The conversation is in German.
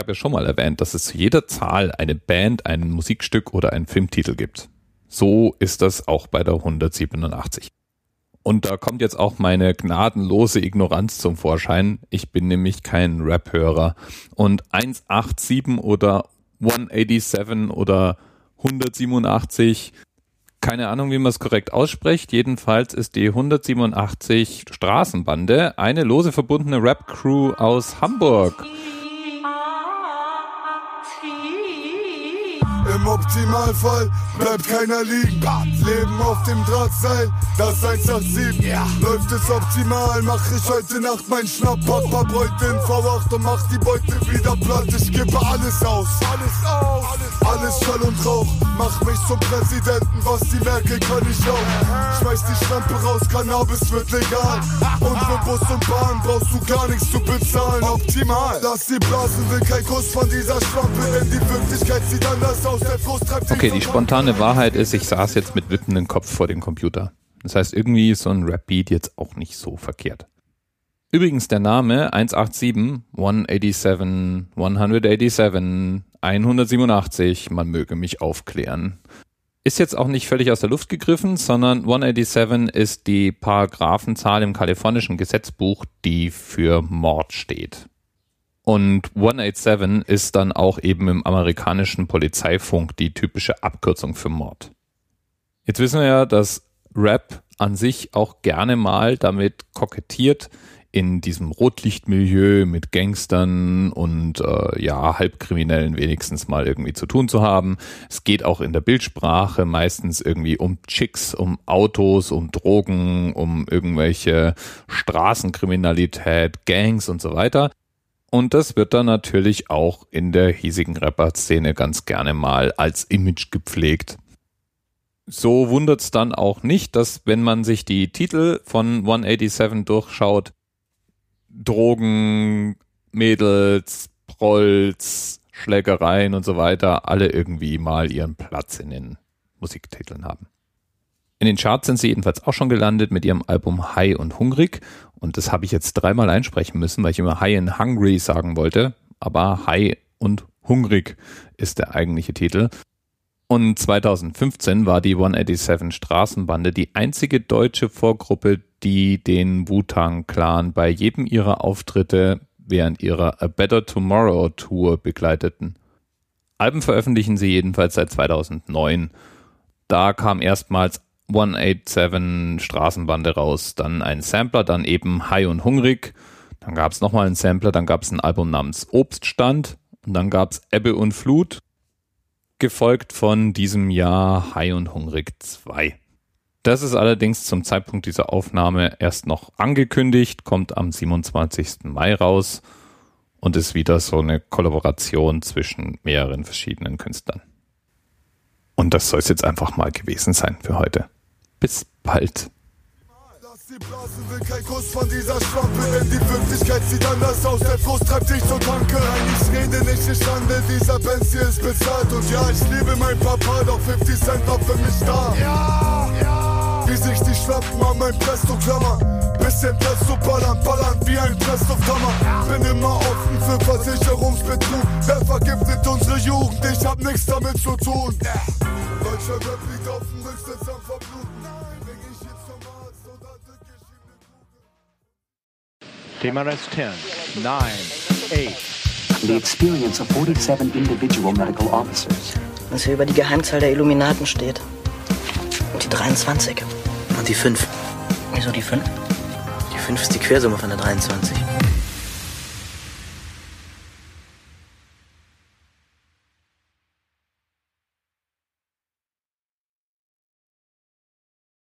habe ja schon mal erwähnt, dass es zu jeder Zahl eine Band, ein Musikstück oder einen Filmtitel gibt. So ist das auch bei der 187. Und da kommt jetzt auch meine gnadenlose Ignoranz zum Vorschein. Ich bin nämlich kein Rap-Hörer. Und 187 oder 187 oder 187, keine Ahnung, wie man es korrekt ausspricht. Jedenfalls ist die 187 Straßenbande eine lose verbundene Rap-Crew aus Hamburg. Im Optimalfall bleibt keiner liegen. Leben auf dem Drahtseil, das 187. Ja. Läuft es optimal, mach ich heute Nacht mein Schnapp. Papa rollt den V8 und macht die Beute wieder platt. Ich gebe alles aus, alles aus, alles Schall und Rauch. Mach mich zum Präsidenten, was die Merkel kann ich auch. Schmeiß die Schlampe raus, Cannabis wird legal. Und für Bus und Bahn brauchst du gar nichts zu bezahlen. Optimal, lass die blasen, will kein Kuss von dieser Schlampe, denn die Wirklichkeit sieht anders aus. Okay, die spontane Wahrheit ist, ich saß jetzt mit wippendem Kopf vor dem Computer. Das heißt, irgendwie ist so ein Rap-Beat jetzt auch nicht so verkehrt. Übrigens der Name 187, 187, 187, 187, man möge mich aufklären. Ist jetzt auch nicht völlig aus der Luft gegriffen, sondern 187 ist die Paragraphenzahl im kalifornischen Gesetzbuch, die für Mord steht. Und 187 ist dann auch eben im amerikanischen Polizeifunk die typische Abkürzung für Mord. Jetzt wissen wir ja, dass Rap an sich auch gerne mal damit kokettiert, in diesem Rotlichtmilieu mit Gangstern und äh, ja, Halbkriminellen wenigstens mal irgendwie zu tun zu haben. Es geht auch in der Bildsprache meistens irgendwie um Chicks, um Autos, um Drogen, um irgendwelche Straßenkriminalität, Gangs und so weiter. Und das wird dann natürlich auch in der hiesigen Rapper-Szene ganz gerne mal als Image gepflegt. So wundert's dann auch nicht, dass wenn man sich die Titel von 187 durchschaut, Drogen, Mädels, Prolls, Schlägereien und so weiter, alle irgendwie mal ihren Platz in den Musiktiteln haben. In den Charts sind sie jedenfalls auch schon gelandet mit ihrem Album High und Hungrig. Und das habe ich jetzt dreimal einsprechen müssen, weil ich immer High and Hungry sagen wollte. Aber High und Hungrig ist der eigentliche Titel. Und 2015 war die 187 Straßenbande die einzige deutsche Vorgruppe, die den Wu-Tang Clan bei jedem ihrer Auftritte während ihrer A Better Tomorrow Tour begleiteten. Alben veröffentlichen sie jedenfalls seit 2009. Da kam erstmals 187 Straßenbande raus, dann ein Sampler, dann eben High und Hungrig, dann gab es nochmal einen Sampler, dann gab es ein Album namens Obststand und dann gab es Ebbe und Flut, gefolgt von diesem Jahr High und Hungrig 2. Das ist allerdings zum Zeitpunkt dieser Aufnahme erst noch angekündigt, kommt am 27. Mai raus und ist wieder so eine Kollaboration zwischen mehreren verschiedenen Künstlern. Und das soll es jetzt einfach mal gewesen sein für heute. Bis bald. Die Blasen will kein Kuss von dieser Schwappe, denn die Wirklichkeit sieht anders aus. Der Frust treibt dich zur Tanke. Nein, ich rede nicht, ich handle. Dieser Benz hier ist bezahlt. Und ja, ich liebe mein Papa, doch 50 Cent war für mich da. Ja, ja. Wie sich die Schwappen an mein Presto klammern. Bisschen Presto ballern, ballern wie ein Presslufthammer. Bin immer offen für Versicherungsbetrug. Rap liegt auf dem Rücksitz am Verbluten. TMRS 10, 9, 8. The experience of 47 individual medical officers. Was hier über die Geheimzahl der Illuminaten steht. Und die 23. Und die 5. Wieso die 5? Die 5 ist die Quersumme von der 23.